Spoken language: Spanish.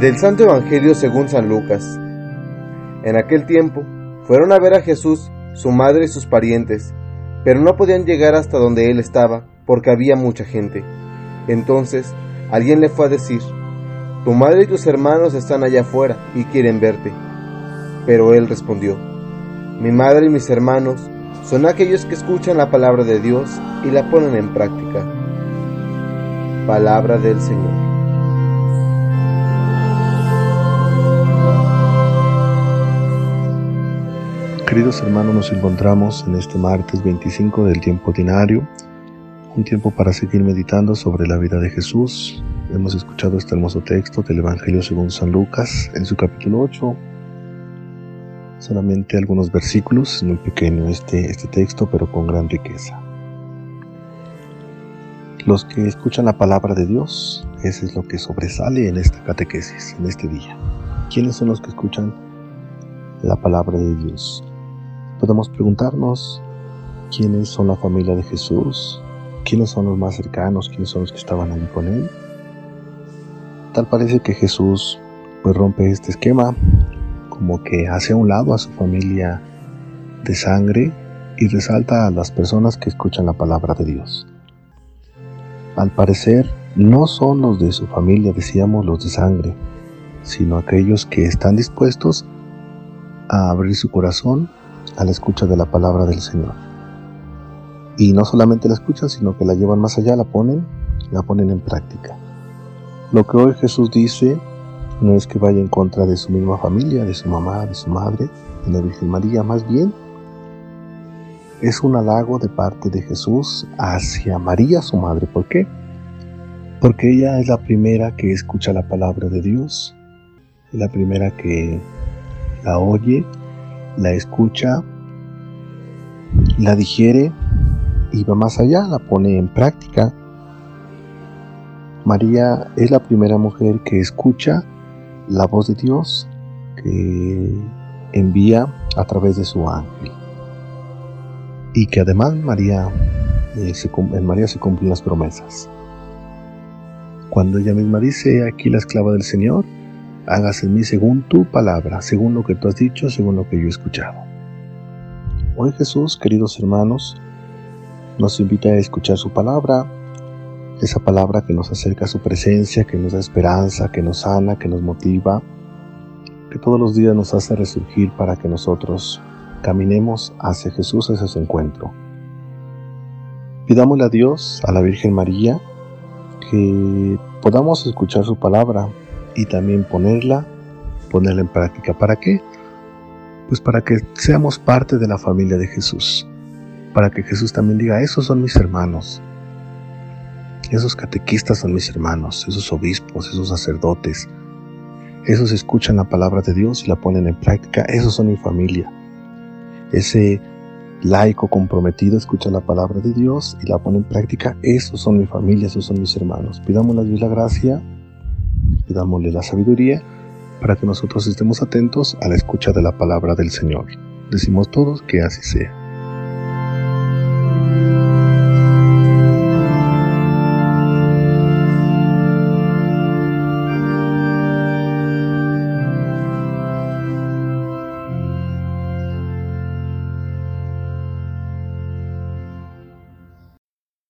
Del Santo Evangelio según San Lucas. En aquel tiempo fueron a ver a Jesús, su madre y sus parientes, pero no podían llegar hasta donde él estaba porque había mucha gente. Entonces alguien le fue a decir, Tu madre y tus hermanos están allá afuera y quieren verte. Pero él respondió, Mi madre y mis hermanos son aquellos que escuchan la palabra de Dios y la ponen en práctica. Palabra del Señor. Queridos hermanos, nos encontramos en este martes 25 del tiempo ordinario, un tiempo para seguir meditando sobre la vida de Jesús. Hemos escuchado este hermoso texto del Evangelio según San Lucas en su capítulo 8. Solamente algunos versículos, muy pequeño este, este texto, pero con gran riqueza. Los que escuchan la palabra de Dios, eso es lo que sobresale en esta catequesis, en este día. ¿Quiénes son los que escuchan la palabra de Dios? Podemos preguntarnos quiénes son la familia de Jesús, quiénes son los más cercanos, quiénes son los que estaban ahí con él. Tal parece que Jesús pues rompe este esquema, como que hace a un lado a su familia de sangre y resalta a las personas que escuchan la palabra de Dios. Al parecer, no son los de su familia, decíamos, los de sangre, sino aquellos que están dispuestos a abrir su corazón a la escucha de la palabra del Señor. Y no solamente la escuchan, sino que la llevan más allá, la ponen, la ponen en práctica. Lo que hoy Jesús dice no es que vaya en contra de su misma familia, de su mamá, de su madre, de la Virgen María, más bien es un halago de parte de Jesús hacia María, su madre. ¿Por qué? Porque ella es la primera que escucha la palabra de Dios, es la primera que la oye la escucha, la digiere y va más allá, la pone en práctica. María es la primera mujer que escucha la voz de Dios que envía a través de su ángel. Y que además María, eh, en María se cumplen las promesas. Cuando ella misma dice, aquí la esclava del Señor, hágase en mí según tu palabra, según lo que tú has dicho, según lo que yo he escuchado. Hoy Jesús, queridos hermanos, nos invita a escuchar su palabra, esa palabra que nos acerca a su presencia, que nos da esperanza, que nos sana, que nos motiva, que todos los días nos hace resurgir para que nosotros caminemos hacia Jesús, hacia su encuentro. Pidámosle a Dios, a la Virgen María, que podamos escuchar su palabra, y también ponerla, ponerla en práctica. ¿Para qué? Pues para que seamos parte de la familia de Jesús. Para que Jesús también diga, esos son mis hermanos. Esos catequistas son mis hermanos, esos obispos, esos sacerdotes. Esos escuchan la palabra de Dios y la ponen en práctica. Esos son mi familia. Ese laico comprometido escucha la palabra de Dios y la pone en práctica. Esos son mi familia, esos son mis hermanos. Pidamos a Dios la gracia pidámosle la sabiduría para que nosotros estemos atentos a la escucha de la palabra del Señor. Decimos todos que así sea.